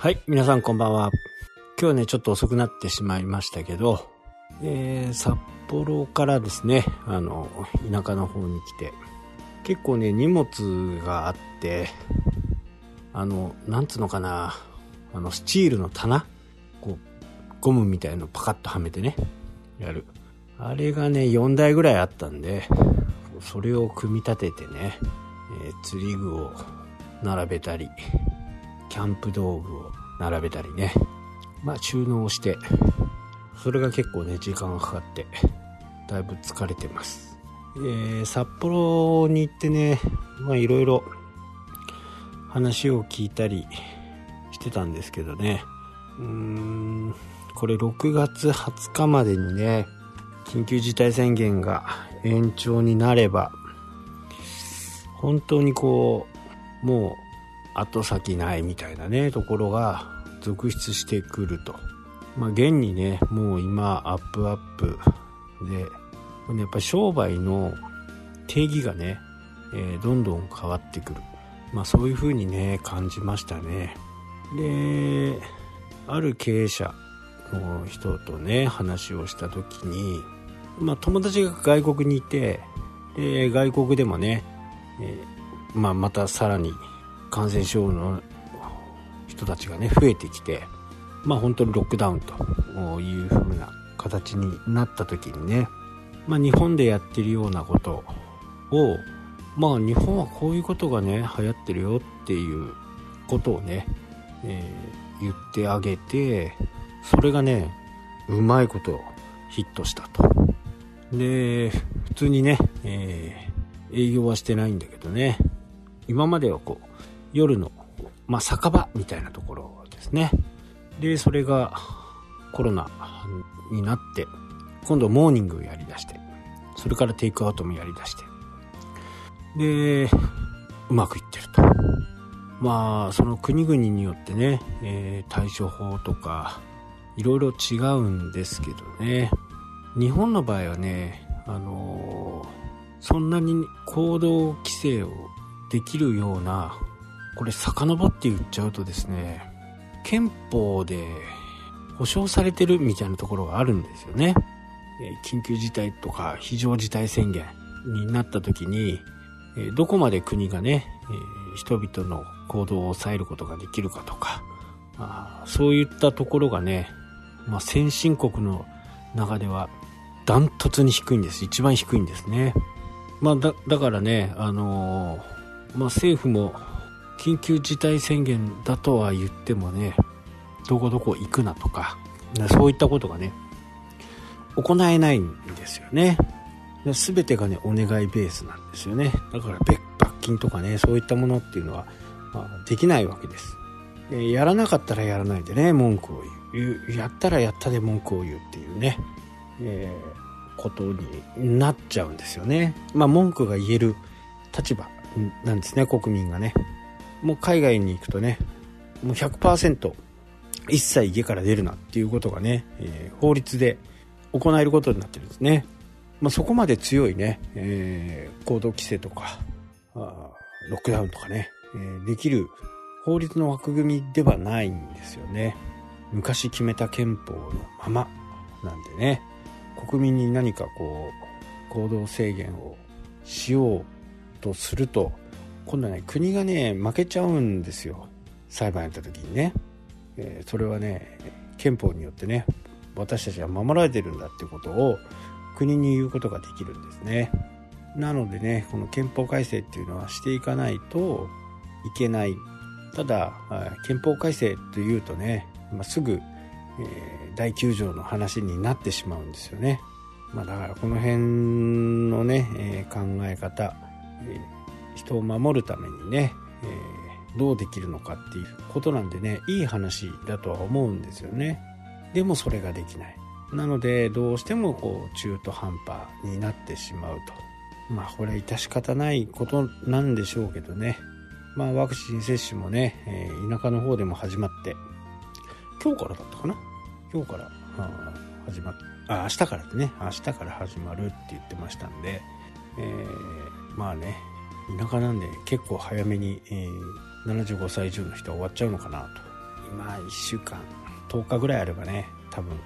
はい、皆さんこんばんは。今日ね、ちょっと遅くなってしまいましたけど、えー、札幌からですね、あの、田舎の方に来て、結構ね、荷物があって、あの、なんつうのかな、あの、スチールの棚こう、ゴムみたいのパカッとはめてね、やる。あれがね、4台ぐらいあったんで、それを組み立ててね、えー釣り具を並べたり、キャンプ道具を並べたりね、まあ収納して、それが結構ね、時間がかかって、だいぶ疲れてます。えー札幌に行ってね、まあいろいろ話を聞いたりしてたんですけどね、うーん、これ6月20日までにね、緊急事態宣言が延長になれば、本当にこう、もう後先ないみたいなね、ところが続出してくると。まあ現にね、もう今アップアップで、やっぱ商売の定義がね、えーどんどん変わってくる。まあそういう風にね、感じましたね。で、ある経営者の人とね、話をした時に、まあ友達が外国にいて、で、外国でもね、えーまあまたさらに感染症の人たちがね、増えてきて、まあ本当にロックダウンという風な形になった時にね、まあ日本でやってるようなことを、まあ日本はこういうことがね、流行ってるよっていうことをね、えー言ってあげて、それがね、うまいことヒットしたと。で、普通にね、えー営業はしてないんだけどね、今まではこう、夜の、まあ酒場みたいなところですね。で、それがコロナになって、今度モーニングをやりだして、それからテイクアウトもやりだして、で、うまくいってると。まあ、その国々によってね、えー対処法とか、いろいろ違うんですけどね。日本の場合はね、あのーそんなに行動規制をできるような、これ遡って言っちゃうとですね、憲法で保障されてるみたいなところがあるんですよね。緊急事態とか非常事態宣言になった時に、どこまで国がね、人々の行動を抑えることができるかとか、あそういったところがね、まあ、先進国の中ではダントツに低いんです。一番低いんですね。まあ、だ、だからね、あのーまあ、政府も緊急事態宣言だとは言ってもね、どこどこ行くなとか、そういったことがね、行えないんですよね。すべてがね、お願いベースなんですよね。だから、罰金とかね、そういったものっていうのは、まあ、できないわけです。でやらなかったらやらないでね、文句を言う。言うやったらやったで文句を言うっていうね、えーことになっちゃうんですよね。まあ、文句が言える立場なんですね、国民がね。もう海外に行くとね、もう100%一切家から出るなっていうことがね、えー法律で行えることになってるんですね。まあ、そこまで強いね、えー行動規制とか、あロックダウンとかね、えーできる法律の枠組みではないんですよね。昔決めた憲法のままなんでね、国民に何かこう、行動制限をしようとすると、今度ね、国がね、負けちゃうんですよ。裁判やった時にね。えーそれはね、憲法によってね、私たちは守られてるんだってことを国に言うことができるんですね。なのでね、この憲法改正っていうのはしていかないといけない。ただ、憲法改正というとね、まあ、すぐ、えー第9条の話になってしまうんですよね。まあだからこの辺のね、えー考え方、えー人を守るためにね、えーどうできるのかっていうことなんでね、いい話だとは思うんですよね。でもそれができない。なので、どうしてもこう、中途半端になってしまうと。まあ、これは致し方ないことなんでしょうけどね。まあ、ワクチン接種もね、えー田舎の方でも始まって、今日からだったかな？今日から、始まっあ、明日からってね、明日から始まるって言ってましたんで、えーまあね、田舎なんで結構早めに、えー75歳以上の人は終わっちゃうのかなまあ1週間10日ぐらいあればね多分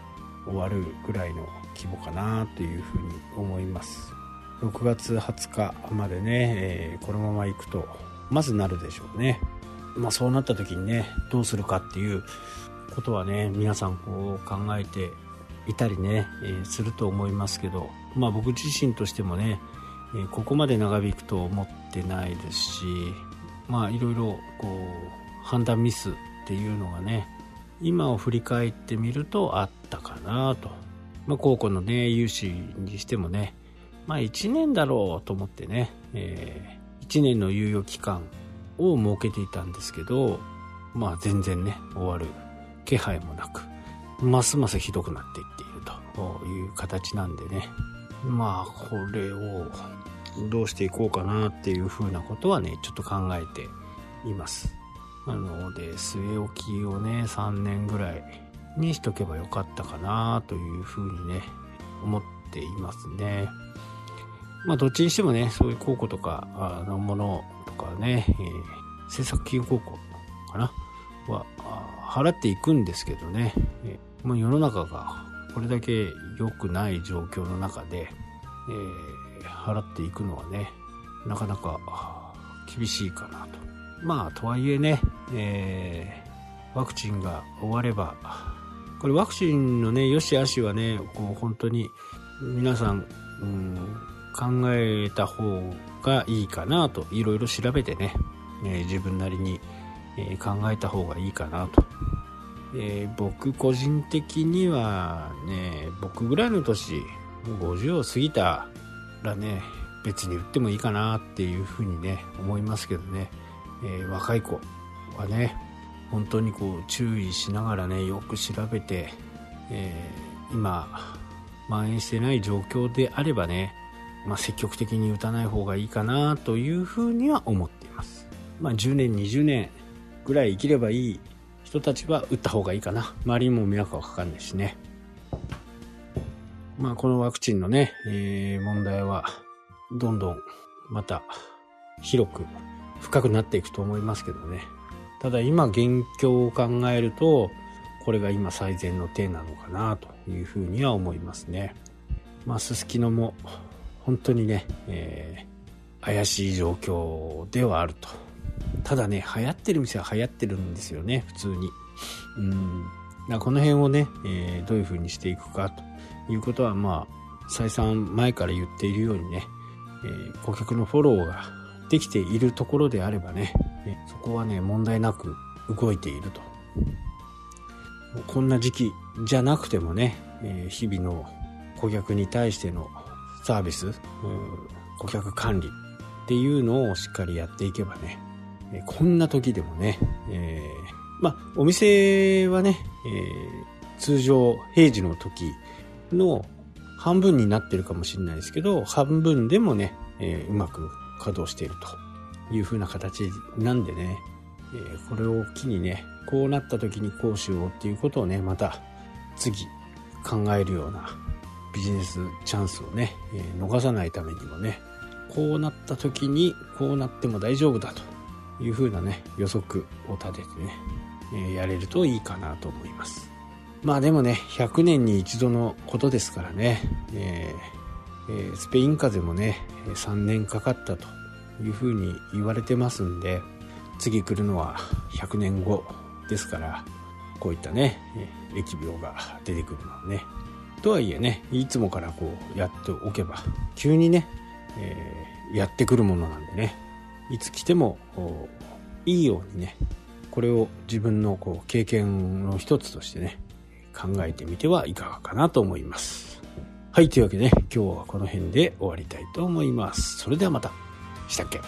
終わるぐらいの規模かなというふうに思います。6月20日までね、えー、このまま行くとまずなるでしょうね。まあそうなった時にねどうするかっていうことはね皆さんこう考えていたりね、えー、すると思いますけどまあ僕自身としてもね、ここまで長引くと思ってないですしまあいろいろこう判断ミスっていうのがね今を振り返ってみるとあったかなと、まあ、高校のね融資にしてもねまあ1年だろうと思ってね、えー、1年の猶予期間を設けていたんですけどまあ全然ね終わる気配もなくますますひどくなっていっているという形なんでね。まあこれをどうしていこうかなっていうふうなことはねちょっと考えています。なので据え置きをね3年ぐらいにしとけばよかったかなというふうにね思っていますね。まあどっちにしてもねそういう高校とかのものとかね、えー、政策金融高校かなは払っていくんですけどね、えー、もう世の中がこれだけ良くない状況の中で、えー、払っていくのはねなかなか厳しいかなと。まあとはいえね、えー、ワクチンが終わればこれワクチンのね良し悪しはねこう本当に皆さん、うん、考えた方がいいかなといろいろ調べてね、えー、自分なりに、えー、考えた方がいいかなと、えー、僕個人的にはね僕ぐらいの年50を過ぎたらね別に売ってもいいかなっていうふうにね思いますけどね。えー、若い子はね本当にこう注意しながらねよく調べて、えー、今蔓延してない状況であればね、まあ、積極的に打たない方がいいかなというふうには思っています、まあ、10年20年ぐらい生きればいい人たちは打った方がいいかな。周りにも迷惑はかかんないしね。まあこのワクチンのね、えー、問題はどんどんまた広く深くなっていくと思いますけどね。ただ今現況を考えると、これが今最善の手なのかなというふうには思いますね。まあ、すすきのも本当にね、えー、怪しい状況ではあると。ただね、流行ってる店は流行ってるんですよね、普通に。うん。だこの辺をね、えー、どういう風にしていくかということは、まあ、再三前から言っているようにね、えー、顧客のフォローができているところであればね、そこはね、問題なく動いていると。こんな時期じゃなくてもね、日々の顧客に対してのサービス、顧客管理っていうのをしっかりやっていけばね、こんな時でもね、えー、まあ、お店はね、えー、通常平時の時の半分になってるかもしれないですけど、半分でもね、えー、うまく稼働しているという風な形なんでね、えー、これを機にね、こうなった時にこうしようっていうことをね、また次考えるようなビジネスチャンスをね、えー、逃さないためにもね、こうなった時にこうなっても大丈夫だという風なね、予測を立ててね、え、やれるといいかなと思います。まあでもね、100年に一度のことですからね、えーえー、スペイン風邪もね3年かかったというふうに言われてますんで次来るのは100年後ですからこういったね疫病が出てくるのはね。とはいえねいつもからこうやっておけば急にね、えー、やってくるものなんでね。いつ来てもいいようにねこれを自分のこう経験の一つとしてね考えてみてはいかがかなと思います。はい、というわけで、ね、今日はこの辺で終わりたいと思います。それではまた。したっけ？